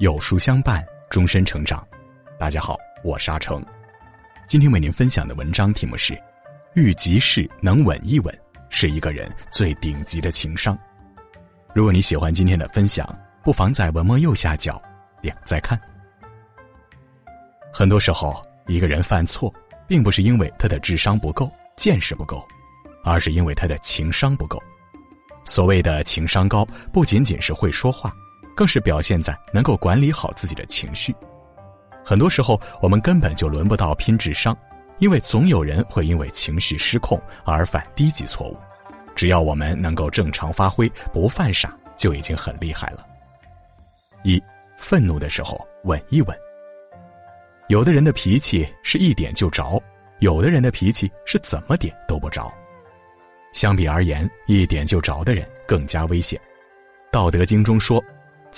有书相伴，终身成长。大家好，我是阿成。今天为您分享的文章题目是：遇急事能稳一稳，是一个人最顶级的情商。如果你喜欢今天的分享，不妨在文末右下角点再看。很多时候，一个人犯错，并不是因为他的智商不够、见识不够，而是因为他的情商不够。所谓的情商高，不仅仅是会说话，更是表现在能够管理好自己的情绪。很多时候，我们根本就轮不到拼智商，因为总有人会因为情绪失控而犯低级错误。只要我们能够正常发挥，不犯傻，就已经很厉害了。一，愤怒的时候稳一稳。有的人的脾气是一点就着，有的人的脾气是怎么点都不着。相比而言，一点就着的人更加危险。《道德经》中说：“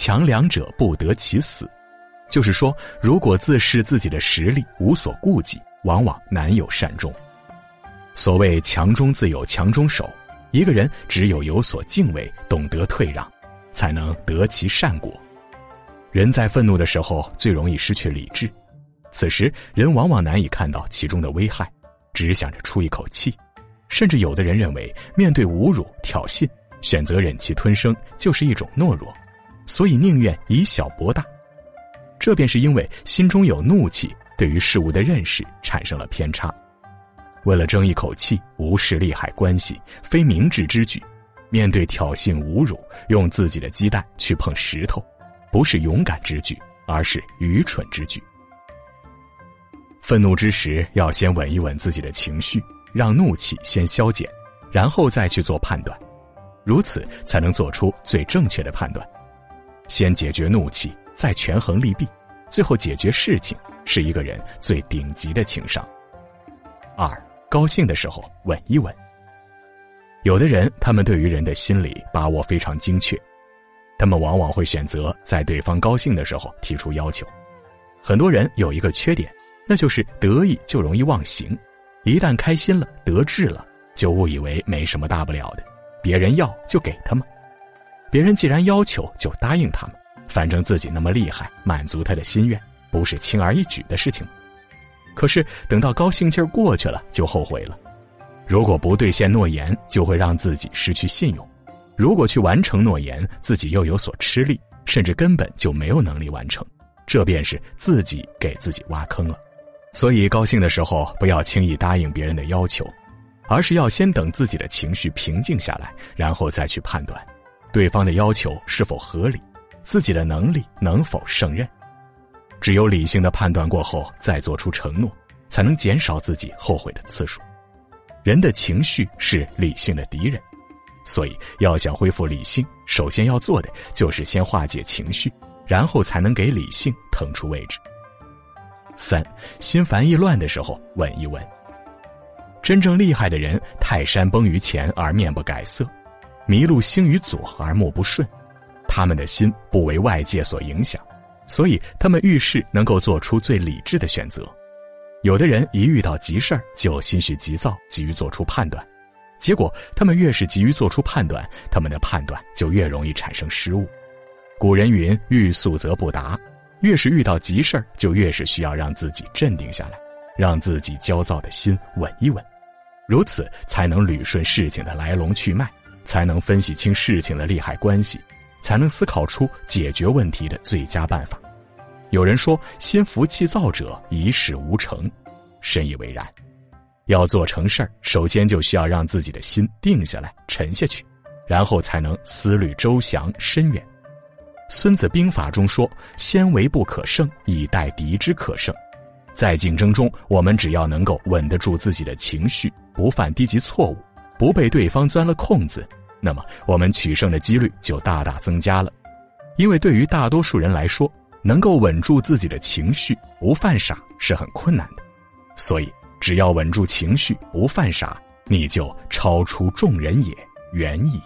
强梁者不得其死。”就是说，如果自恃自己的实力无所顾忌，往往难有善终。所谓“强中自有强中手”，一个人只有有所敬畏，懂得退让，才能得其善果。人在愤怒的时候最容易失去理智，此时人往往难以看到其中的危害，只想着出一口气。甚至有的人认为，面对侮辱、挑衅，选择忍气吞声就是一种懦弱，所以宁愿以小博大。这便是因为心中有怒气，对于事物的认识产生了偏差。为了争一口气，无视利害关系，非明智之举。面对挑衅、侮辱，用自己的鸡蛋去碰石头，不是勇敢之举，而是愚蠢之举。愤怒之时，要先稳一稳自己的情绪。让怒气先消减，然后再去做判断，如此才能做出最正确的判断。先解决怒气，再权衡利弊，最后解决事情，是一个人最顶级的情商。二，高兴的时候稳一稳。有的人，他们对于人的心理把握非常精确，他们往往会选择在对方高兴的时候提出要求。很多人有一个缺点，那就是得意就容易忘形。一旦开心了、得志了，就误以为没什么大不了的，别人要就给他们，别人既然要求就答应他们，反正自己那么厉害，满足他的心愿不是轻而易举的事情。可是等到高兴劲儿过去了，就后悔了。如果不兑现诺言，就会让自己失去信用；如果去完成诺言，自己又有所吃力，甚至根本就没有能力完成，这便是自己给自己挖坑了。所以，高兴的时候不要轻易答应别人的要求，而是要先等自己的情绪平静下来，然后再去判断，对方的要求是否合理，自己的能力能否胜任。只有理性的判断过后，再做出承诺，才能减少自己后悔的次数。人的情绪是理性的敌人，所以要想恢复理性，首先要做的就是先化解情绪，然后才能给理性腾出位置。三，心烦意乱的时候稳一稳。真正厉害的人，泰山崩于前而面不改色，麋鹿兴于左而目不顺。他们的心不为外界所影响，所以他们遇事能够做出最理智的选择。有的人一遇到急事儿就心绪急躁，急于做出判断，结果他们越是急于做出判断，他们的判断就越容易产生失误。古人云：“欲速则不达。”越是遇到急事儿，就越是需要让自己镇定下来，让自己焦躁的心稳一稳，如此才能捋顺事情的来龙去脉，才能分析清事情的利害关系，才能思考出解决问题的最佳办法。有人说：“心浮气躁者一事无成。”深以为然。要做成事儿，首先就需要让自己的心定下来、沉下去，然后才能思虑周详、深远。《孙子兵法》中说：“先为不可胜，以待敌之可胜。”在竞争中，我们只要能够稳得住自己的情绪，不犯低级错误，不被对方钻了空子，那么我们取胜的几率就大大增加了。因为对于大多数人来说，能够稳住自己的情绪，不犯傻是很困难的。所以，只要稳住情绪，不犯傻，你就超出众人也，远矣。